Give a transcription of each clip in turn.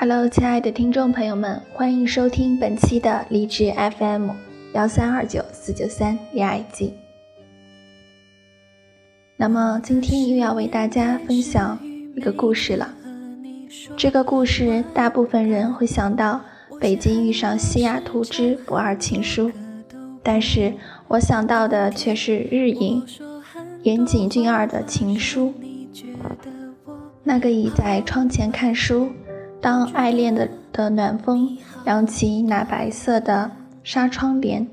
Hello，亲爱的听众朋友们，欢迎收听本期的励志 FM 幺三二九四九三恋爱季。那么今天又要为大家分享一个故事了。这个故事大部分人会想到北京遇上西雅图之不二情书，但是我想到的却是日影岩井俊二的情书。那个倚在窗前看书，当爱恋的的暖风扬起那白色的纱窗帘，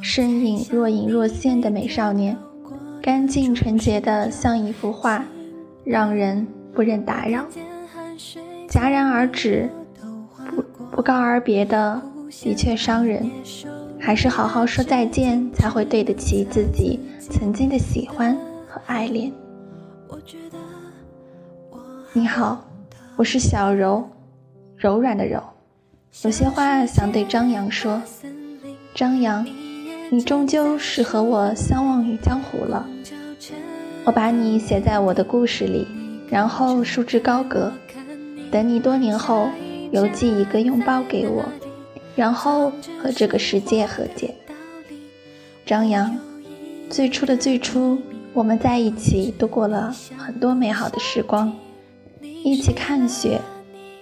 身影若隐若现的美少年，干净纯洁的像一幅画，让人不忍打扰。戛然而止，不不告而别的，的确伤人。还是好好说再见，才会对得起自己曾经的喜欢和爱恋。你好，我是小柔，柔软的柔。有些话想对张扬说，张扬，你终究是和我相忘于江湖了。我把你写在我的故事里，然后束之高阁，等你多年后邮寄一个拥抱给我，然后和这个世界和解。张扬，最初的最初，我们在一起度过了很多美好的时光。一起看雪，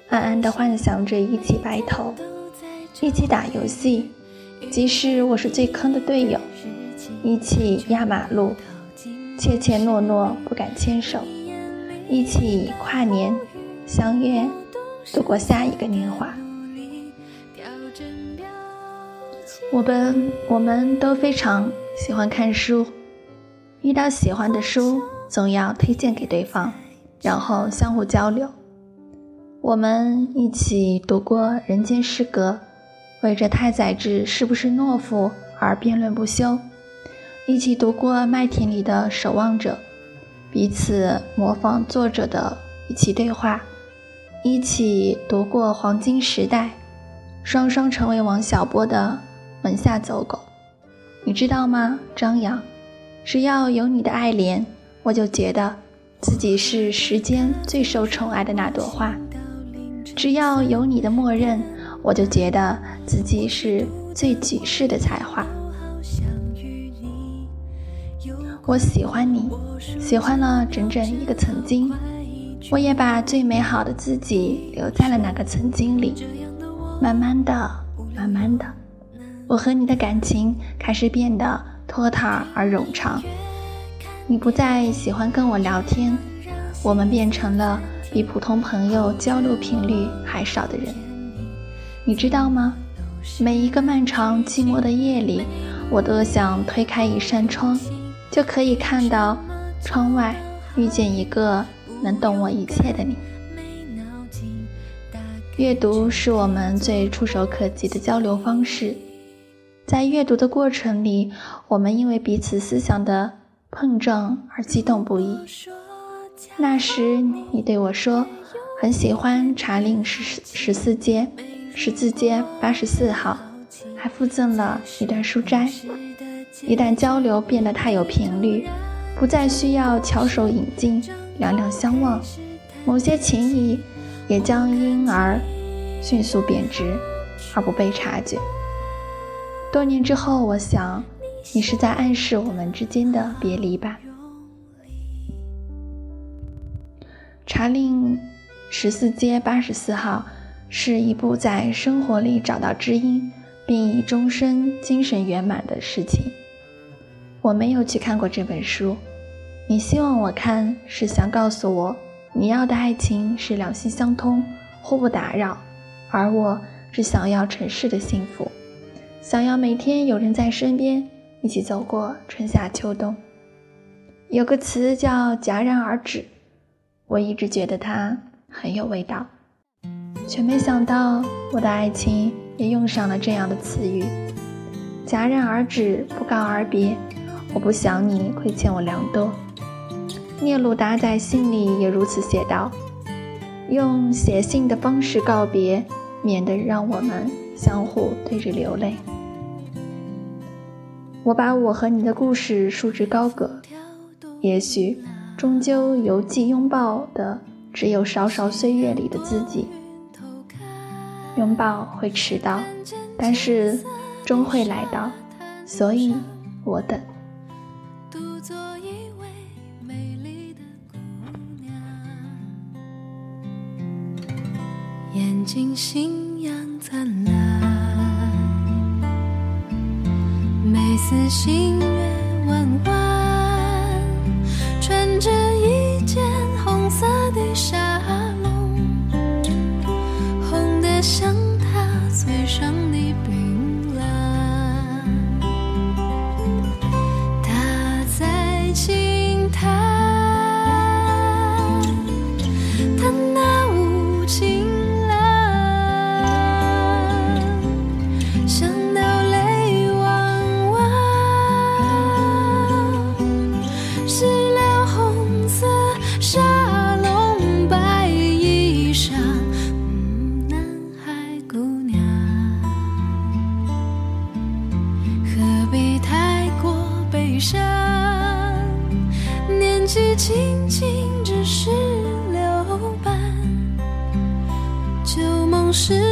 暗暗地幻想着一起白头，一起打游戏，即使我是最坑的队友，一起压马路，怯怯懦懦不敢牵手，一起跨年相约度过下一个年华。我们我们都非常喜欢看书，遇到喜欢的书，总要推荐给对方。然后相互交流，我们一起读过《人间失格》，为着太宰治是不是懦夫而辩论不休；一起读过《麦田里的守望者》，彼此模仿作者的语气对话；一起读过《黄金时代》，双双成为王小波的门下走狗。你知道吗，张扬？只要有你的爱怜，我就觉得。自己是世间最受宠爱的那朵花，只要有你的默认，我就觉得自己是最举世的才华。我喜欢你，喜欢了整整一个曾经，我也把最美好的自己留在了那个曾经里。慢慢的，慢慢的，我和你的感情开始变得拖沓而冗长。你不再喜欢跟我聊天，我们变成了比普通朋友交流频率还少的人。你知道吗？每一个漫长寂寞的夜里，我都想推开一扇窗，就可以看到窗外遇见一个能懂我一切的你。阅读是我们最触手可及的交流方式，在阅读的过程里，我们因为彼此思想的。碰撞而激动不已。那时你对我说，很喜欢查令十十四街十字街八十四号，还附赠了一段书斋。一旦交流变得太有频率，不再需要翘首引颈、两两相望，某些情谊也将因而迅速贬值，而不被察觉。多年之后，我想。你是在暗示我们之间的别离吧？查令十四街八十四号是一部在生活里找到知音，并以终身精神圆满的事情。我没有去看过这本书。你希望我看，是想告诉我，你要的爱情是两心相通，互不打扰，而我只想要尘世的幸福，想要每天有人在身边。一起走过春夏秋冬，有个词叫戛然而止，我一直觉得它很有味道，却没想到我的爱情也用上了这样的词语。戛然而止，不告而别，我不想你亏欠我良多。聂鲁达在信里也如此写道：用写信的方式告别，免得让我们相互对着流泪。我把我和你的故事束之高阁，也许终究邮寄拥抱的只有少少岁月里的自己。拥抱会迟到，但是终会来到，所以我等。眼睛星样灿烂，似新月弯弯，年纪轻轻只是留伴，旧梦逝去有新侣作伴。